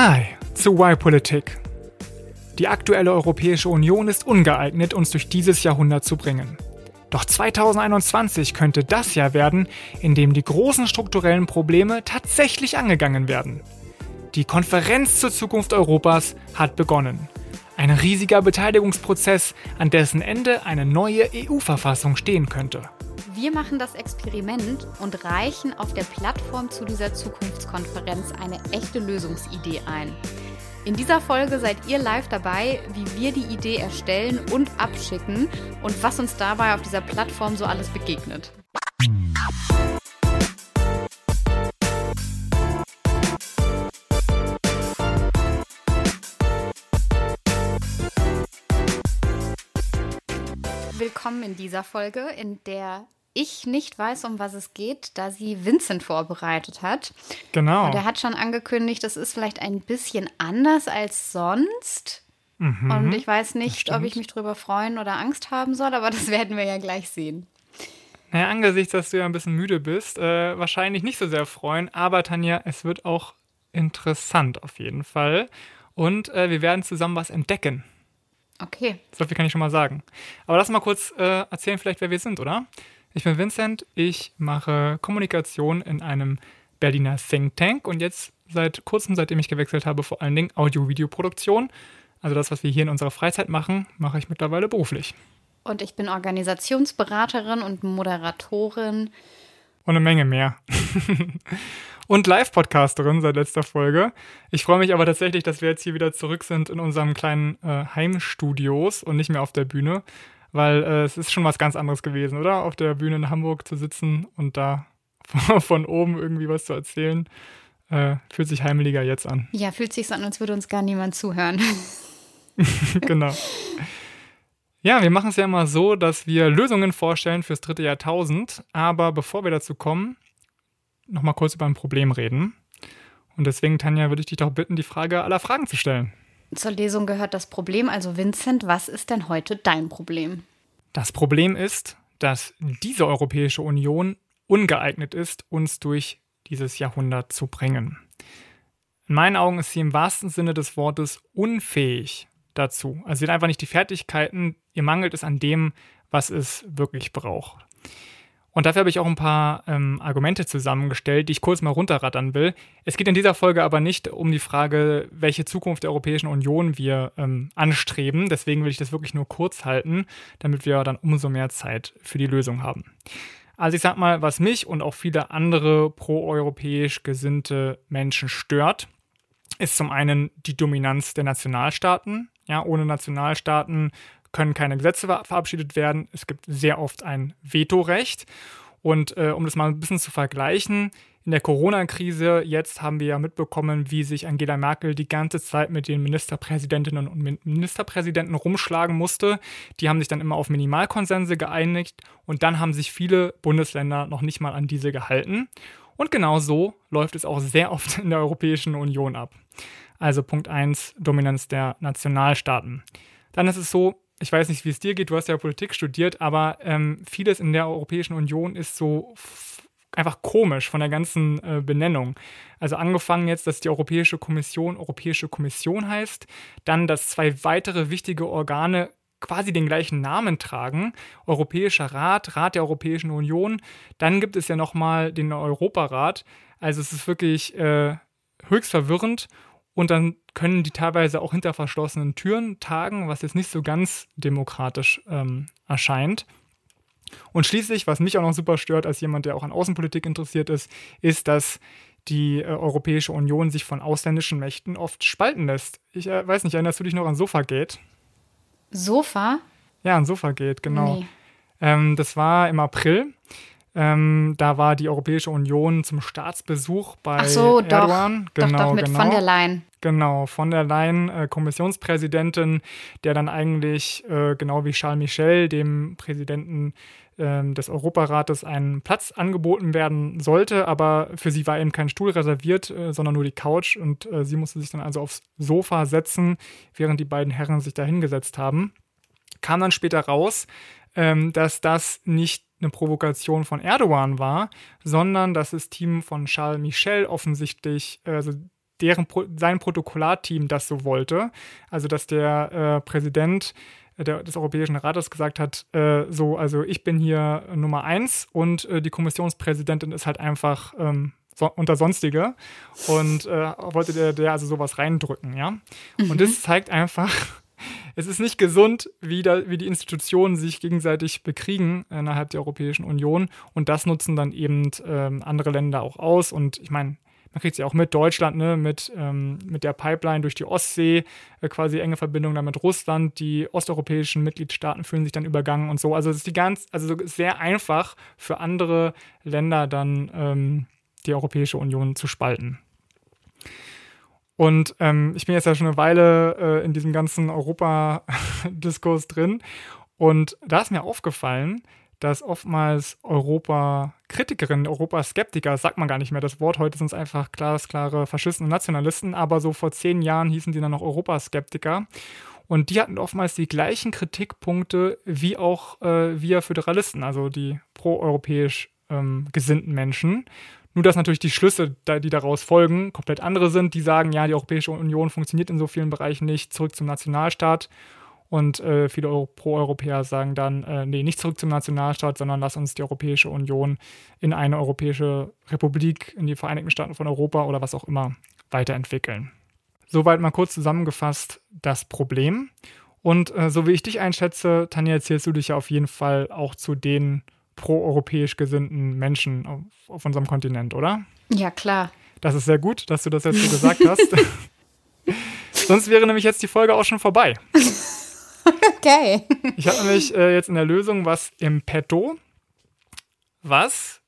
Hi zu Y-Politik. Die aktuelle Europäische Union ist ungeeignet, uns durch dieses Jahrhundert zu bringen. Doch 2021 könnte das Jahr werden, in dem die großen strukturellen Probleme tatsächlich angegangen werden. Die Konferenz zur Zukunft Europas hat begonnen. Ein riesiger Beteiligungsprozess, an dessen Ende eine neue EU-Verfassung stehen könnte. Wir machen das Experiment und reichen auf der Plattform zu dieser Zukunftskonferenz eine echte Lösungsidee ein. In dieser Folge seid ihr live dabei, wie wir die Idee erstellen und abschicken und was uns dabei auf dieser Plattform so alles begegnet. Willkommen in dieser Folge, in der ich nicht weiß, um was es geht, da sie Vincent vorbereitet hat. Genau. Und er hat schon angekündigt, das ist vielleicht ein bisschen anders als sonst. Mhm, Und ich weiß nicht, ob ich mich drüber freuen oder Angst haben soll, aber das werden wir ja gleich sehen. Naja, angesichts, dass du ja ein bisschen müde bist, äh, wahrscheinlich nicht so sehr freuen. Aber Tanja, es wird auch interessant auf jeden Fall. Und äh, wir werden zusammen was entdecken. Okay. So viel kann ich schon mal sagen. Aber lass mal kurz äh, erzählen, vielleicht, wer wir sind, oder? Ich bin Vincent, ich mache Kommunikation in einem Berliner Think Tank und jetzt seit kurzem, seitdem ich gewechselt habe, vor allen Dingen Audio-Video-Produktion. Also das, was wir hier in unserer Freizeit machen, mache ich mittlerweile beruflich. Und ich bin Organisationsberaterin und Moderatorin. Und eine Menge mehr. und Live-Podcasterin seit letzter Folge. Ich freue mich aber tatsächlich, dass wir jetzt hier wieder zurück sind in unserem kleinen äh, Heimstudios und nicht mehr auf der Bühne, weil äh, es ist schon was ganz anderes gewesen, oder? Auf der Bühne in Hamburg zu sitzen und da von oben irgendwie was zu erzählen, äh, fühlt sich heimeliger jetzt an. Ja, fühlt sich so an, als würde uns gar niemand zuhören. genau. Ja, wir machen es ja immer so, dass wir Lösungen vorstellen fürs dritte Jahrtausend. Aber bevor wir dazu kommen, nochmal kurz über ein Problem reden. Und deswegen, Tanja, würde ich dich doch bitten, die Frage aller Fragen zu stellen. Zur Lesung gehört das Problem. Also Vincent, was ist denn heute dein Problem? Das Problem ist, dass diese Europäische Union ungeeignet ist, uns durch dieses Jahrhundert zu bringen. In meinen Augen ist sie im wahrsten Sinne des Wortes unfähig dazu. Also sie hat einfach nicht die Fertigkeiten, ihr mangelt es an dem, was es wirklich braucht. Und dafür habe ich auch ein paar ähm, Argumente zusammengestellt, die ich kurz mal runterrattern will. Es geht in dieser Folge aber nicht um die Frage, welche Zukunft der Europäischen Union wir ähm, anstreben. Deswegen will ich das wirklich nur kurz halten, damit wir dann umso mehr Zeit für die Lösung haben. Also ich sag mal, was mich und auch viele andere proeuropäisch gesinnte Menschen stört, ist zum einen die Dominanz der Nationalstaaten. Ja, ohne Nationalstaaten können keine Gesetze ver verabschiedet werden. Es gibt sehr oft ein Vetorecht. Und äh, um das mal ein bisschen zu vergleichen, in der Corona-Krise jetzt haben wir ja mitbekommen, wie sich Angela Merkel die ganze Zeit mit den Ministerpräsidentinnen und Min Ministerpräsidenten rumschlagen musste. Die haben sich dann immer auf Minimalkonsense geeinigt und dann haben sich viele Bundesländer noch nicht mal an diese gehalten. Und genau so läuft es auch sehr oft in der Europäischen Union ab. Also Punkt 1, Dominanz der Nationalstaaten. Dann ist es so, ich weiß nicht, wie es dir geht, du hast ja Politik studiert, aber ähm, vieles in der Europäischen Union ist so einfach komisch von der ganzen äh, Benennung. Also angefangen jetzt, dass die Europäische Kommission Europäische Kommission heißt, dann, dass zwei weitere wichtige Organe quasi den gleichen Namen tragen, Europäischer Rat, Rat der Europäischen Union, dann gibt es ja nochmal den Europarat. Also es ist wirklich äh, höchst verwirrend und dann können die teilweise auch hinter verschlossenen Türen tagen, was jetzt nicht so ganz demokratisch ähm, erscheint. Und schließlich, was mich auch noch super stört, als jemand, der auch an Außenpolitik interessiert ist, ist, dass die äh, Europäische Union sich von ausländischen Mächten oft spalten lässt. Ich äh, weiß nicht, erinnerst du dich noch an Sofagate? Sofa? Ja, an Sofagate, genau. Nee. Ähm, das war im April. Ähm, da war die Europäische Union zum Staatsbesuch bei Ach so, doch. Erdogan. doch, Genau, doch, mit genau. von der Leyen. Genau, von der Leyen, äh, Kommissionspräsidentin, der dann eigentlich, äh, genau wie Charles Michel, dem Präsidenten ähm, des Europarates, einen Platz angeboten werden sollte, aber für sie war eben kein Stuhl reserviert, äh, sondern nur die Couch und äh, sie musste sich dann also aufs Sofa setzen, während die beiden Herren sich da hingesetzt haben. Kam dann später raus, ähm, dass das nicht eine Provokation von Erdogan war, sondern dass das Team von Charles Michel offensichtlich, äh, also deren sein Protokollarteam das so wollte. Also dass der äh, Präsident der, des Europäischen Rates gesagt hat, äh, so, also ich bin hier Nummer eins und äh, die Kommissionspräsidentin ist halt einfach ähm, so, unter Sonstige und äh, wollte der, der also sowas reindrücken, ja. Mhm. Und das zeigt einfach, es ist nicht gesund, wie, da, wie die Institutionen sich gegenseitig bekriegen innerhalb der Europäischen Union und das nutzen dann eben ähm, andere Länder auch aus und ich meine, man kriegt es ja auch mit Deutschland, ne, mit, ähm, mit der Pipeline durch die Ostsee, äh, quasi enge Verbindung dann mit Russland. Die osteuropäischen Mitgliedstaaten fühlen sich dann übergangen und so. Also es ist die ganz, also sehr einfach für andere Länder dann ähm, die Europäische Union zu spalten. Und ähm, ich bin jetzt ja schon eine Weile äh, in diesem ganzen Europa-Diskurs drin. Und da ist mir aufgefallen, dass oftmals Europa-Kritikerinnen, Europa-Skeptiker, sagt man gar nicht mehr das Wort, heute sind es einfach glasklare Faschisten und Nationalisten, aber so vor zehn Jahren hießen die dann noch Europaskeptiker. Und die hatten oftmals die gleichen Kritikpunkte wie auch äh, wir Föderalisten, also die proeuropäisch ähm, gesinnten Menschen. Nur dass natürlich die Schlüsse, die daraus folgen, komplett andere sind. Die sagen, ja, die Europäische Union funktioniert in so vielen Bereichen nicht, zurück zum Nationalstaat. Und äh, viele Pro-Europäer sagen dann, äh, nee, nicht zurück zum Nationalstaat, sondern lass uns die Europäische Union in eine Europäische Republik, in die Vereinigten Staaten von Europa oder was auch immer weiterentwickeln. Soweit mal kurz zusammengefasst das Problem. Und äh, so wie ich dich einschätze, Tanja, zählst du dich ja auf jeden Fall auch zu den proeuropäisch gesinnten Menschen auf, auf unserem Kontinent, oder? Ja, klar. Das ist sehr gut, dass du das jetzt so gesagt hast. Sonst wäre nämlich jetzt die Folge auch schon vorbei. Okay. Ich habe nämlich äh, jetzt in der Lösung was im Petto, was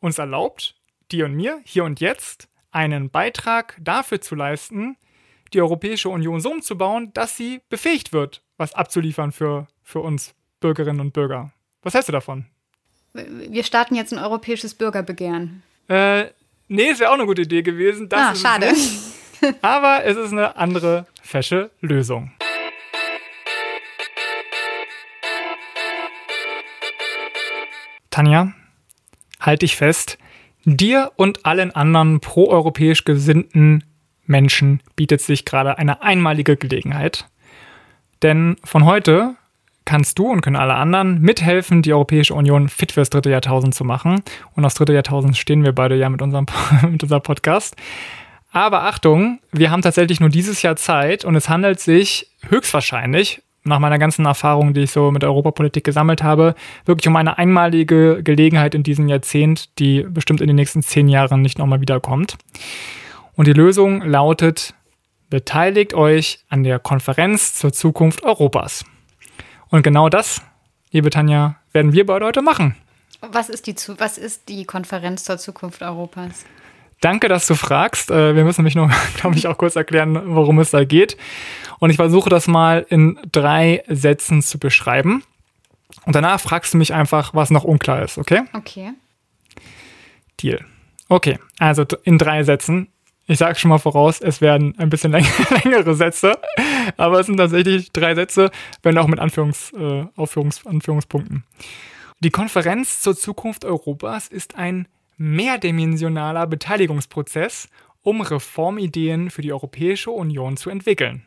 uns erlaubt, dir und mir, hier und jetzt, einen Beitrag dafür zu leisten, die Europäische Union so umzubauen, dass sie befähigt wird, was abzuliefern für, für uns Bürgerinnen und Bürger. Was hältst du davon? Wir starten jetzt ein europäisches Bürgerbegehren. Äh, nee, ist ja auch eine gute Idee gewesen. Das ah, schade. Aber es ist eine andere fesche Lösung. Tanja, halte ich fest, dir und allen anderen proeuropäisch gesinnten Menschen bietet sich gerade eine einmalige Gelegenheit. Denn von heute kannst du und können alle anderen mithelfen, die Europäische Union fit fürs dritte Jahrtausend zu machen. Und aufs dritte Jahrtausend stehen wir beide ja mit unserem, mit unserem Podcast. Aber Achtung, wir haben tatsächlich nur dieses Jahr Zeit und es handelt sich höchstwahrscheinlich nach meiner ganzen Erfahrung, die ich so mit Europapolitik gesammelt habe, wirklich um eine einmalige Gelegenheit in diesem Jahrzehnt, die bestimmt in den nächsten zehn Jahren nicht nochmal wiederkommt. Und die Lösung lautet, beteiligt euch an der Konferenz zur Zukunft Europas. Und genau das, liebe Tanja, werden wir beide heute machen. Was ist die, was ist die Konferenz zur Zukunft Europas? Danke, dass du fragst. Äh, wir müssen nämlich noch, glaube ich, auch kurz erklären, worum es da geht. Und ich versuche das mal in drei Sätzen zu beschreiben. Und danach fragst du mich einfach, was noch unklar ist, okay? Okay. Deal. Okay, also in drei Sätzen. Ich sage schon mal voraus, es werden ein bisschen längere Sätze, aber es sind tatsächlich drei Sätze, wenn auch mit Anführungs, äh, Aufführungs, Anführungspunkten. Die Konferenz zur Zukunft Europas ist ein mehrdimensionaler Beteiligungsprozess, um Reformideen für die Europäische Union zu entwickeln.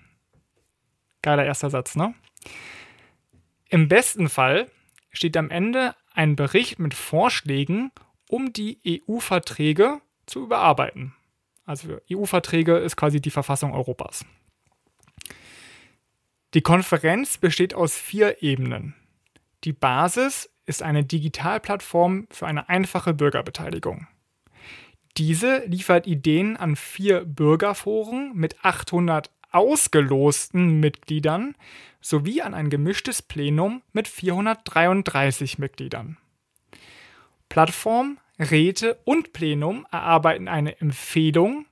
Geiler erster Satz, ne? Im besten Fall steht am Ende ein Bericht mit Vorschlägen, um die EU-Verträge zu überarbeiten. Also EU-Verträge ist quasi die Verfassung Europas. Die Konferenz besteht aus vier Ebenen. Die Basis ist eine Digitalplattform für eine einfache Bürgerbeteiligung. Diese liefert Ideen an vier Bürgerforen mit 800 ausgelosten Mitgliedern sowie an ein gemischtes Plenum mit 433 Mitgliedern. Plattform, Räte und Plenum erarbeiten eine Empfehlung,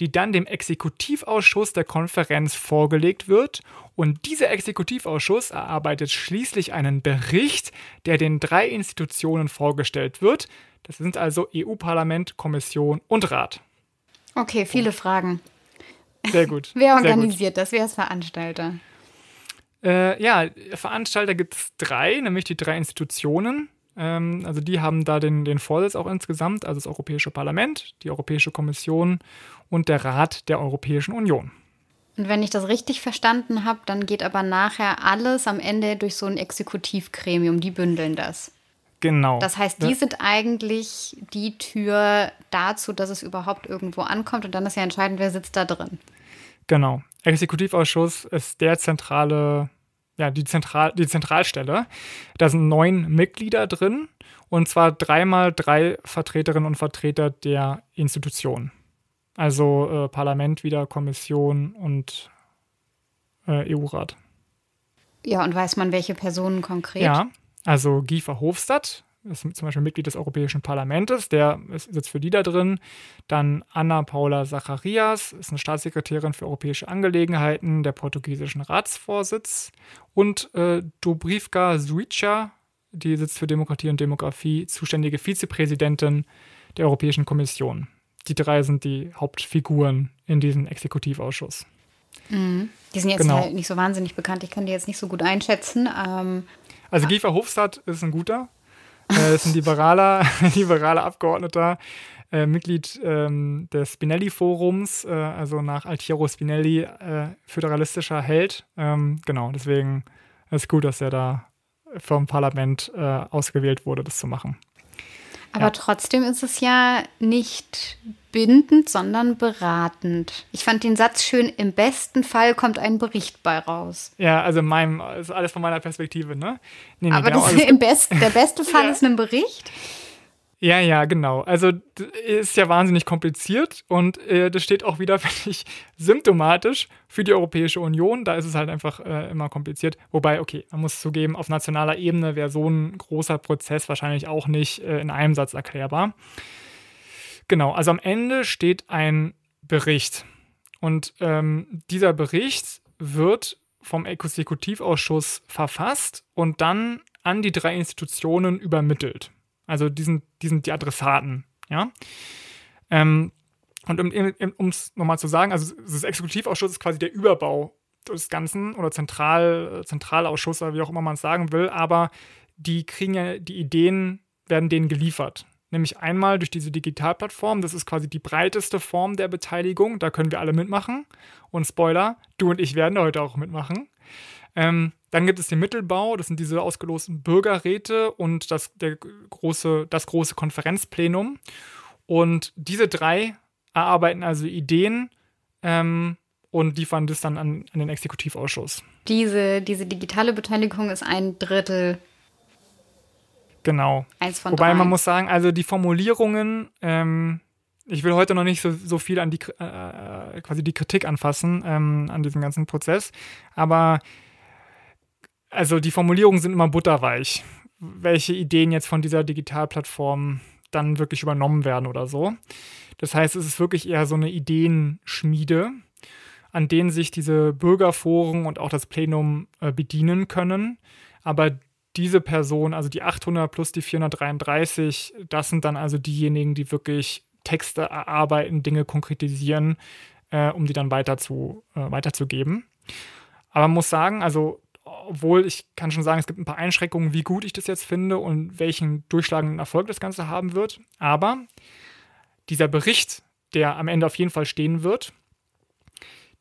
die dann dem Exekutivausschuss der Konferenz vorgelegt wird und dieser Exekutivausschuss erarbeitet schließlich einen Bericht, der den drei Institutionen vorgestellt wird. Das sind also EU-Parlament, Kommission und Rat. Okay, viele Fragen. Sehr gut. Wer organisiert gut. das? Wer ist Veranstalter? Äh, ja, Veranstalter gibt es drei, nämlich die drei Institutionen. Ähm, also die haben da den, den Vorsitz auch insgesamt, also das Europäische Parlament, die Europäische Kommission und der Rat der Europäischen Union. Und wenn ich das richtig verstanden habe, dann geht aber nachher alles am Ende durch so ein Exekutivgremium, die bündeln das. Genau. Das heißt, die sind eigentlich die Tür dazu, dass es überhaupt irgendwo ankommt und dann ist ja entscheidend, wer sitzt da drin. Genau. Exekutivausschuss ist der zentrale, ja, die, Zentral, die Zentralstelle. Da sind neun Mitglieder drin und zwar dreimal drei Vertreterinnen und Vertreter der Institution. Also äh, Parlament wieder, Kommission und äh, EU-Rat. Ja, und weiß man, welche Personen konkret? Ja, also Guy Verhofstadt ist zum Beispiel Mitglied des Europäischen Parlaments, der ist, sitzt für die da drin. Dann Anna Paula Zacharias ist eine Staatssekretärin für europäische Angelegenheiten der portugiesischen Ratsvorsitz. Und äh, Dobrivka Suica, die sitzt für Demokratie und Demografie, zuständige Vizepräsidentin der Europäischen Kommission die drei sind die Hauptfiguren in diesem Exekutivausschuss. Mhm. Die sind jetzt genau. halt nicht so wahnsinnig bekannt. Ich kann die jetzt nicht so gut einschätzen. Ähm, also. Giefer Hofstadt ist ein guter. Äh, ist ein liberaler, liberaler Abgeordneter, äh, Mitglied ähm, des Spinelli-Forums, äh, also nach Altiero Spinelli äh, föderalistischer Held. Ähm, genau, deswegen ist gut, dass er da vom Parlament äh, ausgewählt wurde, das zu machen. Aber ja. trotzdem ist es ja nicht bindend, sondern beratend. Ich fand den Satz schön, im besten Fall kommt ein Bericht bei raus. Ja, also in meinem, also alles von meiner Perspektive, ne? Nee, nee, Aber genau, das, im Best, der beste Fall ja. ist ein Bericht? Ja, ja, genau. Also ist ja wahnsinnig kompliziert und äh, das steht auch wieder, finde ich, symptomatisch für die Europäische Union. Da ist es halt einfach äh, immer kompliziert. Wobei, okay, man muss zugeben, auf nationaler Ebene wäre so ein großer Prozess wahrscheinlich auch nicht äh, in einem Satz erklärbar. Genau, also am Ende steht ein Bericht. Und ähm, dieser Bericht wird vom Exekutivausschuss verfasst und dann an die drei Institutionen übermittelt. Also die sind, die, sind die Adressaten, ja. Ähm, und um es nochmal zu sagen, also das Exekutivausschuss ist quasi der Überbau des Ganzen oder Zentral, Zentralausschuss oder wie auch immer man es sagen will, aber die kriegen ja, die Ideen werden denen geliefert. Nämlich einmal durch diese Digitalplattform, das ist quasi die breiteste Form der Beteiligung, da können wir alle mitmachen. Und Spoiler, du und ich werden heute auch mitmachen. Ähm, dann gibt es den Mittelbau, das sind diese ausgelosten Bürgerräte und das, der große, das große Konferenzplenum. Und diese drei erarbeiten also Ideen ähm, und liefern das dann an, an, den Exekutivausschuss. Diese, diese digitale Beteiligung ist ein Drittel. Genau. Eins von Wobei drei. man muss sagen, also die Formulierungen, ähm, ich will heute noch nicht so, so viel an die äh, quasi die Kritik anfassen ähm, an diesem ganzen Prozess, aber also die Formulierungen sind immer butterweich, welche Ideen jetzt von dieser Digitalplattform dann wirklich übernommen werden oder so. Das heißt, es ist wirklich eher so eine Ideenschmiede, an denen sich diese Bürgerforen und auch das Plenum äh, bedienen können. Aber diese Person, also die 800 plus die 433, das sind dann also diejenigen, die wirklich Texte erarbeiten, Dinge konkretisieren, äh, um die dann weiter zu, äh, weiterzugeben. Aber man muss sagen, also obwohl ich kann schon sagen, es gibt ein paar Einschränkungen, wie gut ich das jetzt finde und welchen durchschlagenden Erfolg das Ganze haben wird. Aber dieser Bericht, der am Ende auf jeden Fall stehen wird,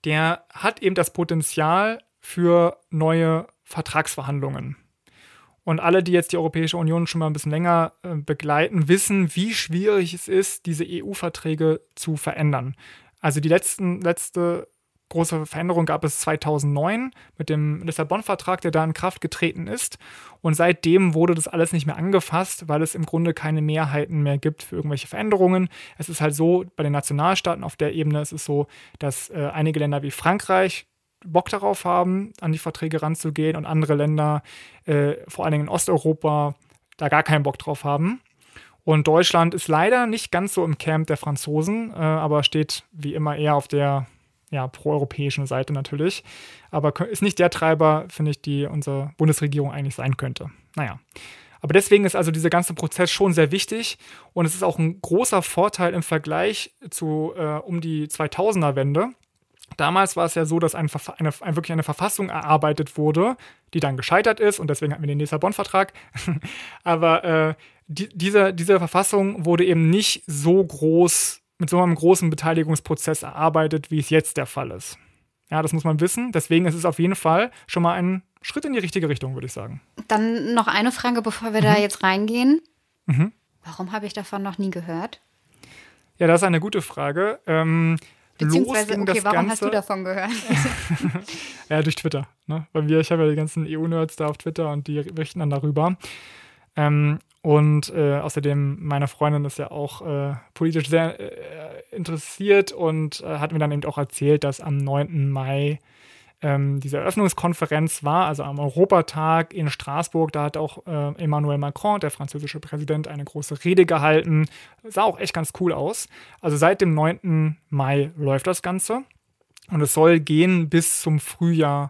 der hat eben das Potenzial für neue Vertragsverhandlungen. Und alle, die jetzt die Europäische Union schon mal ein bisschen länger äh, begleiten, wissen, wie schwierig es ist, diese EU-Verträge zu verändern. Also die letzten, letzte große Veränderung gab es 2009 mit dem Lissabon-Vertrag, der da in Kraft getreten ist. Und seitdem wurde das alles nicht mehr angefasst, weil es im Grunde keine Mehrheiten mehr gibt für irgendwelche Veränderungen. Es ist halt so, bei den Nationalstaaten auf der Ebene ist es so, dass äh, einige Länder wie Frankreich Bock darauf haben, an die Verträge ranzugehen und andere Länder, äh, vor allen Dingen in Osteuropa, da gar keinen Bock drauf haben. Und Deutschland ist leider nicht ganz so im Camp der Franzosen, äh, aber steht wie immer eher auf der ja, proeuropäischen Seite natürlich. Aber ist nicht der Treiber, finde ich, die unsere Bundesregierung eigentlich sein könnte. Naja. Aber deswegen ist also dieser ganze Prozess schon sehr wichtig und es ist auch ein großer Vorteil im Vergleich zu äh, um die 2000er-Wende, Damals war es ja so, dass ein, eine, eine, wirklich eine Verfassung erarbeitet wurde, die dann gescheitert ist und deswegen hatten wir den Lissabon-Vertrag. Aber äh, die, diese, diese Verfassung wurde eben nicht so groß, mit so einem großen Beteiligungsprozess erarbeitet, wie es jetzt der Fall ist. Ja, das muss man wissen. Deswegen ist es auf jeden Fall schon mal ein Schritt in die richtige Richtung, würde ich sagen. Dann noch eine Frage, bevor wir mhm. da jetzt reingehen. Mhm. Warum habe ich davon noch nie gehört? Ja, das ist eine gute Frage. Ähm, Beziehungsweise, okay, warum Ganze, hast du davon gehört? ja, durch Twitter. Ne? Weil wir, ich habe ja die ganzen EU-Nerds da auf Twitter und die berichten dann darüber. Ähm, und äh, außerdem, meine Freundin ist ja auch äh, politisch sehr äh, interessiert und äh, hat mir dann eben auch erzählt, dass am 9. Mai ähm, diese Eröffnungskonferenz war, also am Europatag in Straßburg. Da hat auch äh, Emmanuel Macron, der französische Präsident, eine große Rede gehalten. Sah auch echt ganz cool aus. Also seit dem 9. Mai läuft das Ganze. Und es soll gehen bis zum Frühjahr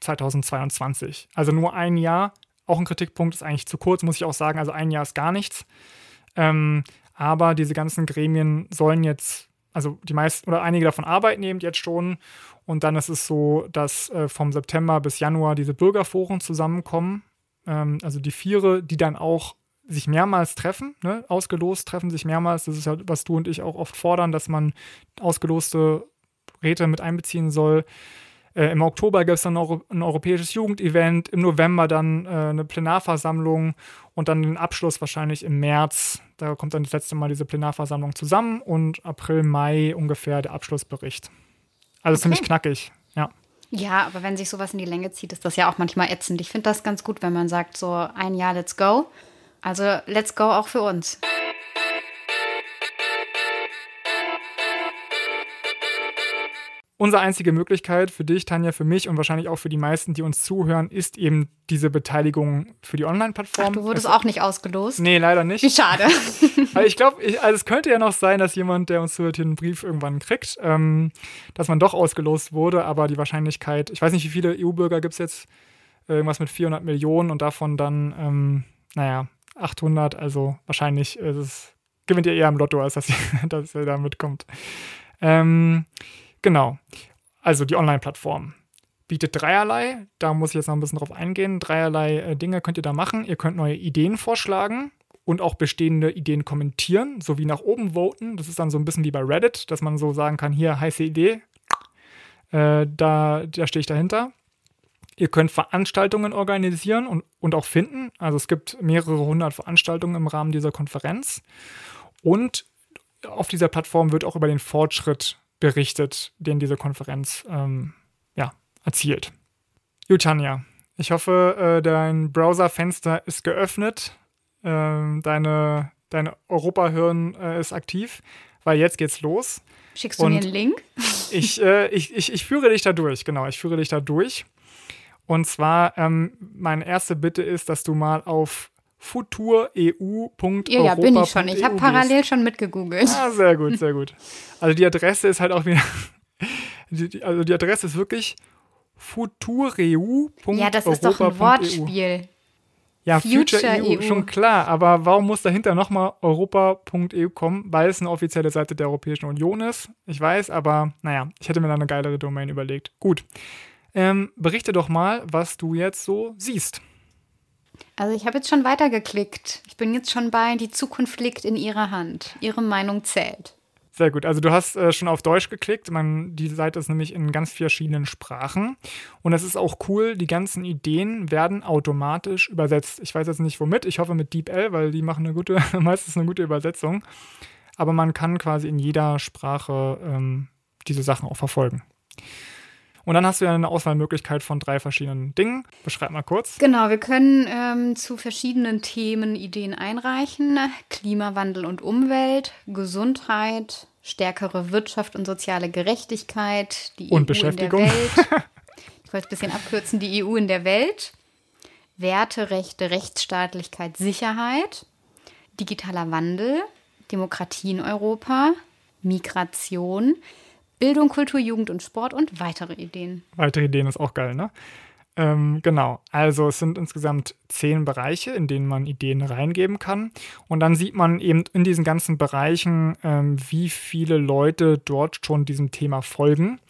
2022. Also nur ein Jahr. Auch ein Kritikpunkt ist eigentlich zu kurz, muss ich auch sagen. Also ein Jahr ist gar nichts. Ähm, aber diese ganzen Gremien sollen jetzt, also die meisten oder einige davon arbeiten eben jetzt schon und dann ist es so, dass äh, vom September bis Januar diese Bürgerforen zusammenkommen. Ähm, also die Viere, die dann auch sich mehrmals treffen, ne? ausgelost treffen sich mehrmals. Das ist ja, was du und ich auch oft fordern, dass man ausgeloste Räte mit einbeziehen soll. Äh, Im Oktober gibt es dann noch ein europäisches Jugendevent, im November dann äh, eine Plenarversammlung und dann den Abschluss wahrscheinlich im März. Da kommt dann das letzte Mal diese Plenarversammlung zusammen und April, Mai ungefähr der Abschlussbericht. Also okay. ziemlich knackig, ja. Ja, aber wenn sich sowas in die Länge zieht, ist das ja auch manchmal ätzend. Ich finde das ganz gut, wenn man sagt, so ein Jahr, let's go. Also let's go auch für uns. Unsere einzige Möglichkeit für dich, Tanja, für mich und wahrscheinlich auch für die meisten, die uns zuhören, ist eben diese Beteiligung für die Online-Plattform. Du wurdest es, auch nicht ausgelost? Nee, leider nicht. Wie schade. also ich glaube, also es könnte ja noch sein, dass jemand, der uns zuhört, hier einen Brief irgendwann kriegt, ähm, dass man doch ausgelost wurde, aber die Wahrscheinlichkeit, ich weiß nicht, wie viele EU-Bürger gibt es jetzt, irgendwas mit 400 Millionen und davon dann, ähm, naja, 800, also wahrscheinlich ist es, gewinnt ihr eher im Lotto, als dass ihr, dass ihr da mitkommt. Ähm, Genau. Also die Online-Plattform bietet dreierlei. Da muss ich jetzt noch ein bisschen drauf eingehen. Dreierlei äh, Dinge könnt ihr da machen. Ihr könnt neue Ideen vorschlagen und auch bestehende Ideen kommentieren, sowie nach oben voten. Das ist dann so ein bisschen wie bei Reddit, dass man so sagen kann: hier, heiße Idee. Äh, da da stehe ich dahinter. Ihr könnt Veranstaltungen organisieren und, und auch finden. Also es gibt mehrere hundert Veranstaltungen im Rahmen dieser Konferenz. Und auf dieser Plattform wird auch über den Fortschritt berichtet, den diese Konferenz ähm, ja, erzielt. Jutanja, ich hoffe, äh, dein Browserfenster ist geöffnet, äh, deine, dein Europahirn äh, ist aktiv, weil jetzt geht's los. Schickst du Und mir einen Link? ich, äh, ich, ich, ich führe dich da durch, genau, ich führe dich da durch. Und zwar, ähm, meine erste Bitte ist, dass du mal auf futureu.europa.eu. Ja, ja, bin ich schon. Ich habe parallel schon mitgegoogelt. Ah, sehr gut, sehr gut. Also die Adresse ist halt auch wieder, also die Adresse ist wirklich futureu.europa.eu. Ja, das ist doch ein Wortspiel. Ja, Future, Future EU, EU, schon klar. Aber warum muss dahinter nochmal europa.eu kommen? Weil es eine offizielle Seite der Europäischen Union ist. Ich weiß, aber naja, ich hätte mir da eine geilere Domain überlegt. Gut. Ähm, berichte doch mal, was du jetzt so siehst. Also ich habe jetzt schon weitergeklickt. Ich bin jetzt schon bei, die Zukunft liegt in ihrer Hand. Ihre Meinung zählt. Sehr gut. Also du hast äh, schon auf Deutsch geklickt. Man, die Seite ist nämlich in ganz verschiedenen Sprachen. Und es ist auch cool, die ganzen Ideen werden automatisch übersetzt. Ich weiß jetzt nicht womit. Ich hoffe mit DeepL, weil die machen eine gute, meistens eine gute Übersetzung. Aber man kann quasi in jeder Sprache ähm, diese Sachen auch verfolgen. Und dann hast du ja eine Auswahlmöglichkeit von drei verschiedenen Dingen. Beschreib mal kurz. Genau, wir können ähm, zu verschiedenen Themen Ideen einreichen. Klimawandel und Umwelt, Gesundheit, stärkere Wirtschaft und soziale Gerechtigkeit, die und EU Beschäftigung. in der Welt. Ich wollte es ein bisschen abkürzen, die EU in der Welt. Werte, Rechte, Rechtsstaatlichkeit, Sicherheit, digitaler Wandel, Demokratie in Europa, Migration, Bildung, Kultur, Jugend und Sport und weitere Ideen. Weitere Ideen ist auch geil, ne? Ähm, genau, also es sind insgesamt zehn Bereiche, in denen man Ideen reingeben kann. Und dann sieht man eben in diesen ganzen Bereichen, ähm, wie viele Leute dort schon diesem Thema folgen.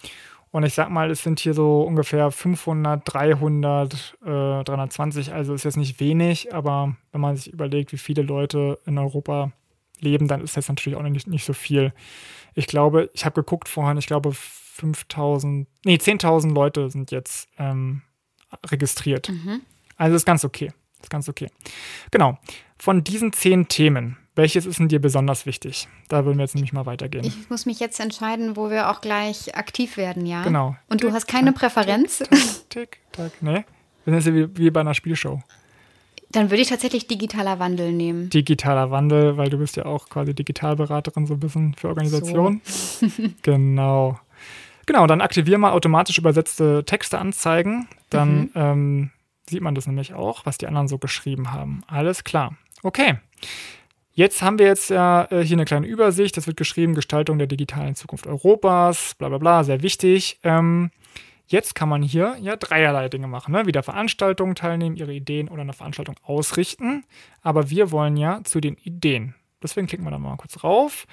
Und ich sag mal, es sind hier so ungefähr 500, 300, äh, 320, also ist jetzt nicht wenig, aber wenn man sich überlegt, wie viele Leute in Europa leben, dann ist das natürlich auch nicht, nicht so viel. Ich glaube, ich habe geguckt vorhin, ich glaube 5000, nee, 10.000 Leute sind jetzt ähm, registriert. Mhm. Also ist ganz okay. Ist ganz okay. Genau. Von diesen zehn Themen, welches ist denn dir besonders wichtig? Da würden wir jetzt nämlich mal weitergehen. Ich muss mich jetzt entscheiden, wo wir auch gleich aktiv werden, ja? Genau. Und tick, du hast keine tack, Präferenz? Tick, tick, tick, Nee. Wir sind jetzt wie, wie bei einer Spielshow. Dann würde ich tatsächlich digitaler Wandel nehmen. Digitaler Wandel, weil du bist ja auch quasi Digitalberaterin so ein bisschen für Organisation. So. genau. Genau, dann aktivieren wir automatisch übersetzte Texte anzeigen. Dann mhm. ähm, sieht man das nämlich auch, was die anderen so geschrieben haben. Alles klar. Okay. Jetzt haben wir jetzt ja äh, hier eine kleine Übersicht. Das wird geschrieben, Gestaltung der digitalen Zukunft Europas, bla bla bla, sehr wichtig. Ähm, jetzt kann man hier ja dreierlei Dinge machen. Ne? Wieder Veranstaltungen teilnehmen, ihre Ideen oder eine Veranstaltung ausrichten. Aber wir wollen ja zu den Ideen. Deswegen klicken wir da mal kurz rauf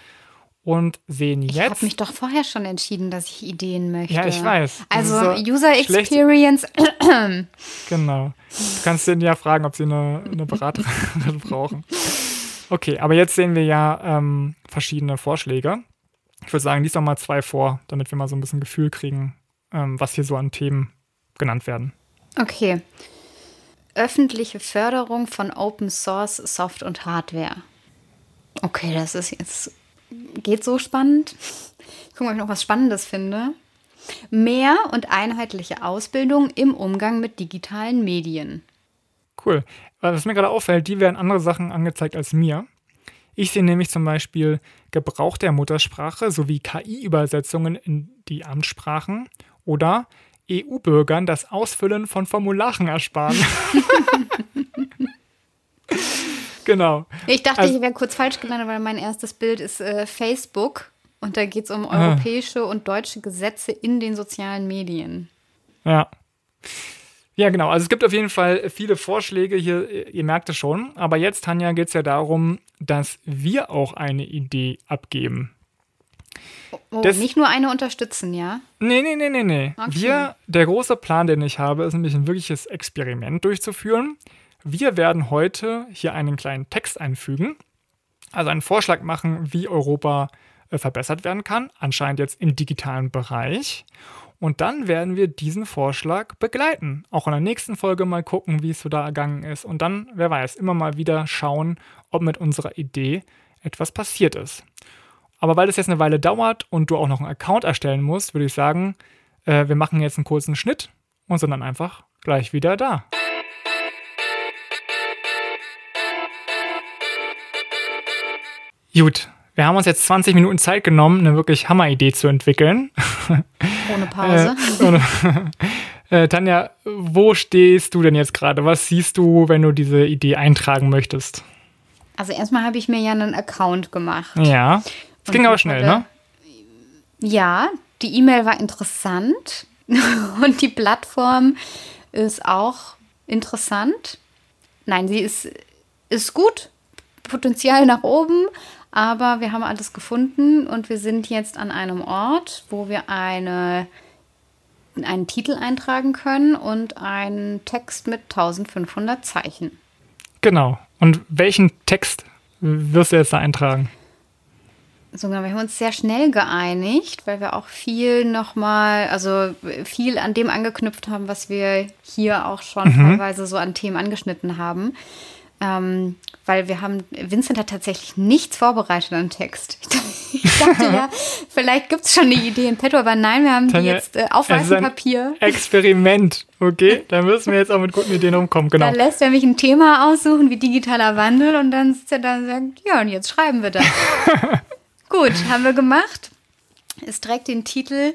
und sehen jetzt. Ich habe mich doch vorher schon entschieden, dass ich Ideen möchte. Ja, ich weiß. Also so User Experience. genau. Du kannst denen ja fragen, ob sie eine, eine Beraterin brauchen. Okay, aber jetzt sehen wir ja ähm, verschiedene Vorschläge. Ich würde sagen, lies doch mal zwei vor, damit wir mal so ein bisschen Gefühl kriegen, was hier so an Themen genannt werden. Okay. Öffentliche Förderung von Open Source Soft und Hardware. Okay, das ist jetzt geht so spannend. Ich gucke mal, ob ich noch was Spannendes finde. Mehr und einheitliche Ausbildung im Umgang mit digitalen Medien. Cool. Was mir gerade auffällt, die werden andere Sachen angezeigt als mir. Ich sehe nämlich zum Beispiel Gebrauch der Muttersprache sowie KI-Übersetzungen in die Amtssprachen oder EU-Bürgern das Ausfüllen von Formularen ersparen. Genau. Ich dachte, also, ich wäre kurz falsch gelandet, weil mein erstes Bild ist äh, Facebook und da geht es um ah. europäische und deutsche Gesetze in den sozialen Medien. Ja. Ja, genau. Also es gibt auf jeden Fall viele Vorschläge hier, ihr merkt es schon. Aber jetzt, Tanja, geht es ja darum, dass wir auch eine Idee abgeben. Oh, das, nicht nur eine unterstützen, ja? Nee, nee, nee, nee, nee. Okay. Wir, der große Plan, den ich habe, ist nämlich ein wirkliches Experiment durchzuführen. Wir werden heute hier einen kleinen Text einfügen, also einen Vorschlag machen, wie Europa äh, verbessert werden kann, anscheinend jetzt im digitalen Bereich. Und dann werden wir diesen Vorschlag begleiten. Auch in der nächsten Folge mal gucken, wie es so da ergangen ist. Und dann, wer weiß, immer mal wieder schauen, ob mit unserer Idee etwas passiert ist. Aber weil das jetzt eine Weile dauert und du auch noch einen Account erstellen musst, würde ich sagen, äh, wir machen jetzt einen kurzen Schnitt und sind dann einfach gleich wieder da. Gut, wir haben uns jetzt 20 Minuten Zeit genommen, eine wirklich Hammeridee zu entwickeln. Ohne Pause. äh, ohne, äh, Tanja, wo stehst du denn jetzt gerade? Was siehst du, wenn du diese Idee eintragen möchtest? Also erstmal habe ich mir ja einen Account gemacht. Ja. Es ging aber schnell, ne? Ja, die E-Mail war interessant und die Plattform ist auch interessant. Nein, sie ist, ist gut. Potenzial nach oben, aber wir haben alles gefunden und wir sind jetzt an einem Ort, wo wir eine, einen Titel eintragen können und einen Text mit 1500 Zeichen. Genau. Und welchen Text wirst du jetzt da eintragen? Sogar, wir haben uns sehr schnell geeinigt, weil wir auch viel nochmal, also viel an dem angeknüpft haben, was wir hier auch schon mhm. teilweise so an Themen angeschnitten haben. Ähm, weil wir haben, Vincent hat tatsächlich nichts vorbereitet an Text. Ich dachte ja, vielleicht gibt es schon eine Idee in petto, aber nein, wir haben Tanja, die jetzt äh, auf weißem Papier. Experiment, okay? Da müssen wir jetzt auch mit guten Ideen umkommen, genau. Da lässt er mich ein Thema aussuchen, wie digitaler Wandel, und dann sitzt er da und sagt, ja, und jetzt schreiben wir das. Gut, haben wir gemacht. Es trägt den Titel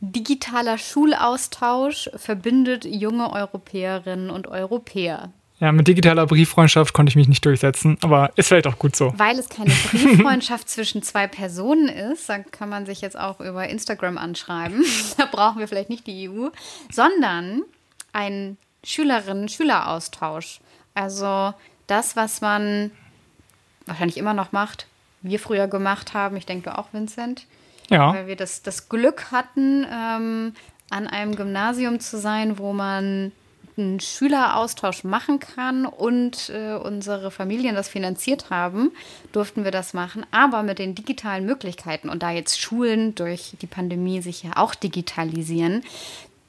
Digitaler Schulaustausch verbindet junge Europäerinnen und Europäer. Ja, mit digitaler Brieffreundschaft konnte ich mich nicht durchsetzen, aber ist vielleicht auch gut so. Weil es keine Brieffreundschaft zwischen zwei Personen ist, dann kann man sich jetzt auch über Instagram anschreiben. da brauchen wir vielleicht nicht die EU, sondern ein Schülerinnen-Schüleraustausch. Also das, was man wahrscheinlich immer noch macht, wir früher gemacht haben. Ich denke auch, Vincent. Ja. Weil wir das, das Glück hatten, ähm, an einem Gymnasium zu sein, wo man einen Schüleraustausch machen kann und äh, unsere Familien das finanziert haben, durften wir das machen. Aber mit den digitalen Möglichkeiten und da jetzt Schulen durch die Pandemie sich ja auch digitalisieren,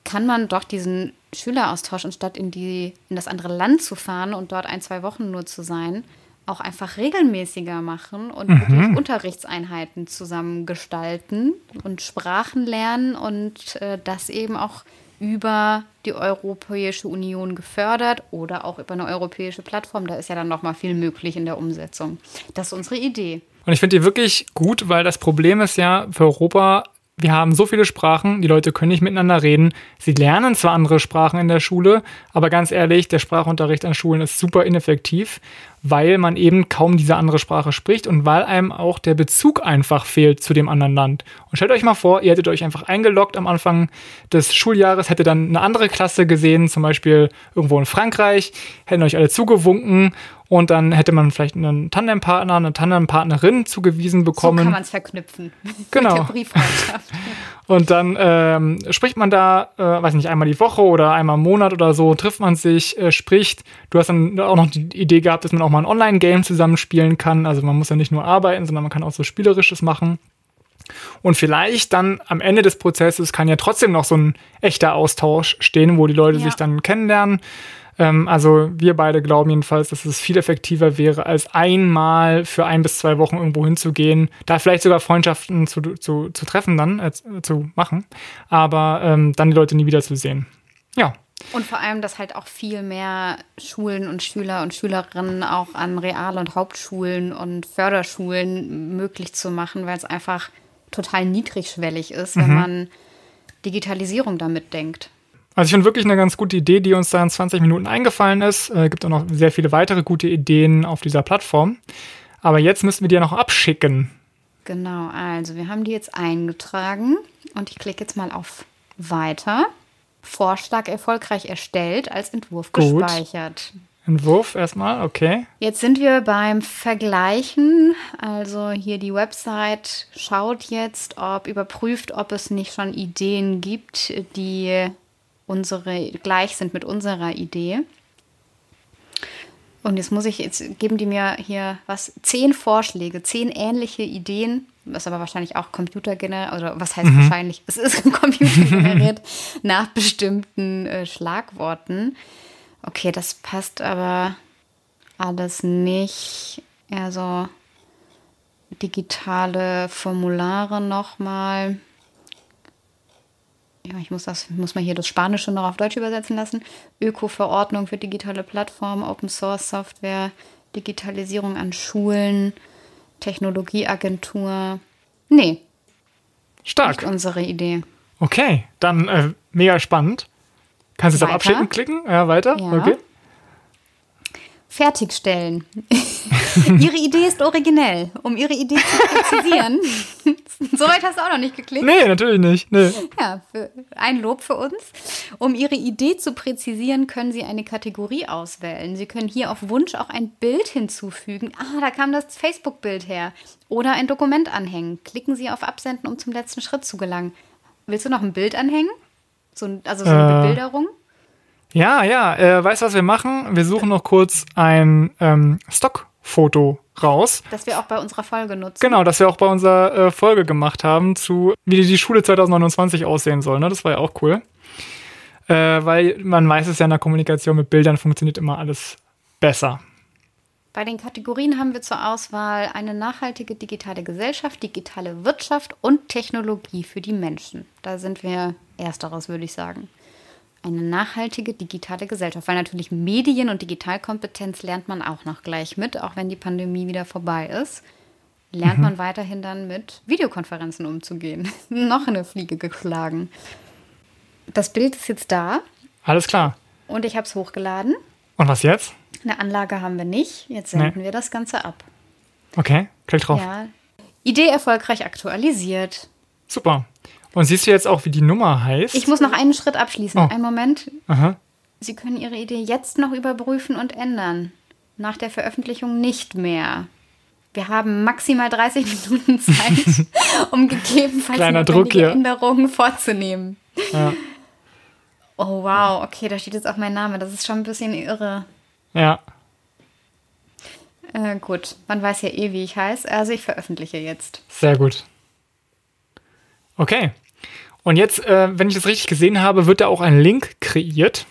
kann man doch diesen Schüleraustausch, anstatt in, die, in das andere Land zu fahren und dort ein, zwei Wochen nur zu sein, auch einfach regelmäßiger machen und mhm. wirklich Unterrichtseinheiten zusammen gestalten und Sprachen lernen und äh, das eben auch über die Europäische Union gefördert oder auch über eine europäische Plattform. Da ist ja dann noch mal viel möglich in der Umsetzung. Das ist unsere Idee. Und ich finde die wirklich gut, weil das Problem ist ja für Europa, wir haben so viele Sprachen, die Leute können nicht miteinander reden. Sie lernen zwar andere Sprachen in der Schule, aber ganz ehrlich, der Sprachunterricht an Schulen ist super ineffektiv weil man eben kaum diese andere Sprache spricht und weil einem auch der Bezug einfach fehlt zu dem anderen Land. Und stellt euch mal vor, ihr hättet euch einfach eingeloggt am Anfang des Schuljahres, hättet dann eine andere Klasse gesehen, zum Beispiel irgendwo in Frankreich, hätten euch alle zugewunken und dann hätte man vielleicht einen Tandempartner, eine Tandempartnerin zugewiesen bekommen. So kann man es verknüpfen. Genau. und dann ähm, spricht man da, äh, weiß nicht, einmal die Woche oder einmal im Monat oder so, trifft man sich, äh, spricht. Du hast dann auch noch die Idee gehabt, dass man auch mal ein Online-Game zusammenspielen kann. Also man muss ja nicht nur arbeiten, sondern man kann auch so Spielerisches machen. Und vielleicht dann am Ende des Prozesses kann ja trotzdem noch so ein echter Austausch stehen, wo die Leute ja. sich dann kennenlernen. Ähm, also wir beide glauben jedenfalls, dass es viel effektiver wäre, als einmal für ein bis zwei Wochen irgendwo hinzugehen, da vielleicht sogar Freundschaften zu, zu, zu treffen dann, äh, zu machen, aber ähm, dann die Leute nie wieder zu sehen. Ja. Und vor allem, dass halt auch viel mehr Schulen und Schüler und Schülerinnen auch an Real- und Hauptschulen und Förderschulen möglich zu machen, weil es einfach total niedrigschwellig ist, wenn mhm. man Digitalisierung damit denkt. Also ich finde wirklich eine ganz gute Idee, die uns da in 20 Minuten eingefallen ist. Es äh, gibt auch noch sehr viele weitere gute Ideen auf dieser Plattform. Aber jetzt müssen wir die ja noch abschicken. Genau, also wir haben die jetzt eingetragen und ich klicke jetzt mal auf Weiter. Vorschlag erfolgreich erstellt, als Entwurf Gut. gespeichert. Entwurf erstmal, okay. Jetzt sind wir beim Vergleichen. Also hier die Website schaut jetzt, ob überprüft, ob es nicht schon Ideen gibt, die unsere gleich sind mit unserer Idee. Und jetzt muss ich, jetzt geben die mir hier was, zehn Vorschläge, zehn ähnliche Ideen, was aber wahrscheinlich auch Computer generiert, oder was heißt mhm. wahrscheinlich, es ist Computer generiert nach bestimmten äh, Schlagworten. Okay, das passt aber alles nicht. Also digitale Formulare nochmal ja, ich muss das, muss mal hier das Spanische noch auf Deutsch übersetzen lassen. Öko-Verordnung für digitale Plattformen, Open Source Software, Digitalisierung an Schulen, Technologieagentur. Nee. Stark. Nicht unsere Idee. Okay, dann äh, mega spannend. Kannst du jetzt auf Abschicken klicken? Ja, weiter. Ja. Okay fertigstellen. ihre Idee ist originell, um ihre Idee zu präzisieren. Soweit hast du auch noch nicht geklickt. Nee, natürlich nicht. Nee. Ja, ein Lob für uns. Um Ihre Idee zu präzisieren, können Sie eine Kategorie auswählen. Sie können hier auf Wunsch auch ein Bild hinzufügen. Ah, da kam das Facebook-Bild her. Oder ein Dokument anhängen. Klicken Sie auf Absenden, um zum letzten Schritt zu gelangen. Willst du noch ein Bild anhängen? So, also so eine äh. Bebilderung? Ja, ja, äh, weißt du, was wir machen? Wir suchen noch kurz ein ähm, Stockfoto raus. Das wir auch bei unserer Folge nutzen. Genau, das wir auch bei unserer äh, Folge gemacht haben, zu wie die Schule 2029 aussehen soll. Ne? Das war ja auch cool. Äh, weil man weiß es ja in der Kommunikation mit Bildern funktioniert immer alles besser. Bei den Kategorien haben wir zur Auswahl eine nachhaltige digitale Gesellschaft, digitale Wirtschaft und Technologie für die Menschen. Da sind wir ersteres, würde ich sagen eine nachhaltige digitale Gesellschaft. Weil natürlich Medien- und Digitalkompetenz lernt man auch noch gleich mit, auch wenn die Pandemie wieder vorbei ist. Lernt mhm. man weiterhin dann mit Videokonferenzen umzugehen. noch eine Fliege geschlagen. Das Bild ist jetzt da. Alles klar. Und ich habe es hochgeladen. Und was jetzt? Eine Anlage haben wir nicht. Jetzt senden nee. wir das Ganze ab. Okay, klick drauf. Ja. Idee erfolgreich aktualisiert. Super. Und siehst du jetzt auch, wie die Nummer heißt? Ich muss noch einen Schritt abschließen. Oh. Einen Moment. Aha. Sie können Ihre Idee jetzt noch überprüfen und ändern. Nach der Veröffentlichung nicht mehr. Wir haben maximal 30 Minuten Zeit, um gegebenenfalls Kleiner Druck hier. Änderungen vorzunehmen. Ja. Oh wow, okay, da steht jetzt auch mein Name. Das ist schon ein bisschen irre. ja. Äh, gut, man weiß ja eh, wie ich heiße. Also ich veröffentliche jetzt. Sehr gut. Okay. Und jetzt, äh, wenn ich das richtig gesehen habe, wird da auch ein Link kreiert.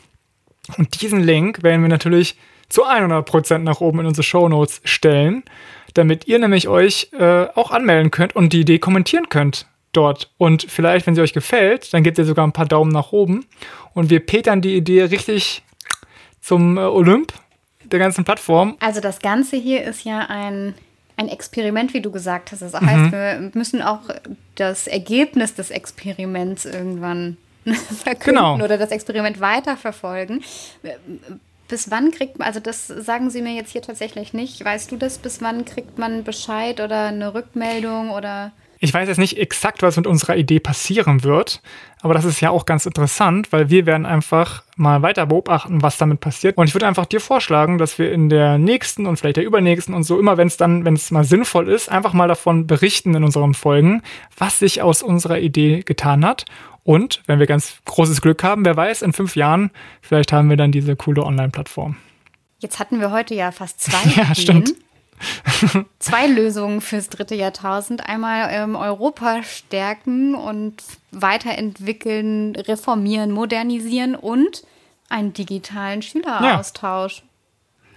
Und diesen Link werden wir natürlich zu 100% nach oben in unsere Shownotes stellen, damit ihr nämlich euch äh, auch anmelden könnt und die Idee kommentieren könnt dort. Und vielleicht, wenn sie euch gefällt, dann gebt ihr sogar ein paar Daumen nach oben. Und wir petern die Idee richtig zum äh, Olymp der ganzen Plattform. Also das Ganze hier ist ja ein, ein Experiment, wie du gesagt hast. Das heißt, wir müssen auch das Ergebnis des Experiments irgendwann verkünden Genau. oder das Experiment weiterverfolgen. Bis wann kriegt man, also das sagen Sie mir jetzt hier tatsächlich nicht. Weißt du das, bis wann kriegt man Bescheid oder eine Rückmeldung oder? Ich weiß jetzt nicht exakt, was mit unserer Idee passieren wird, aber das ist ja auch ganz interessant, weil wir werden einfach mal weiter beobachten, was damit passiert. Und ich würde einfach dir vorschlagen, dass wir in der nächsten und vielleicht der übernächsten und so immer, wenn es dann, wenn es mal sinnvoll ist, einfach mal davon berichten in unseren Folgen, was sich aus unserer Idee getan hat. Und wenn wir ganz großes Glück haben, wer weiß, in fünf Jahren, vielleicht haben wir dann diese coole Online-Plattform. Jetzt hatten wir heute ja fast zwei Ja, Ideen. stimmt. Zwei Lösungen fürs dritte Jahrtausend. Einmal ähm, Europa stärken und weiterentwickeln, reformieren, modernisieren und einen digitalen Schüleraustausch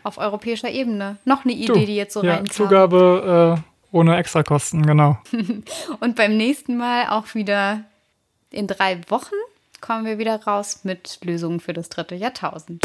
auf europäischer Ebene. Noch eine Idee, Du, die jetzt so ja, reinkam. Zugabe äh, ohne Extrakosten, genau. Und beim nächsten Mal auch wieder in drei Wochen kommen wir wieder raus mit Lösungen für das dritte Jahrtausend.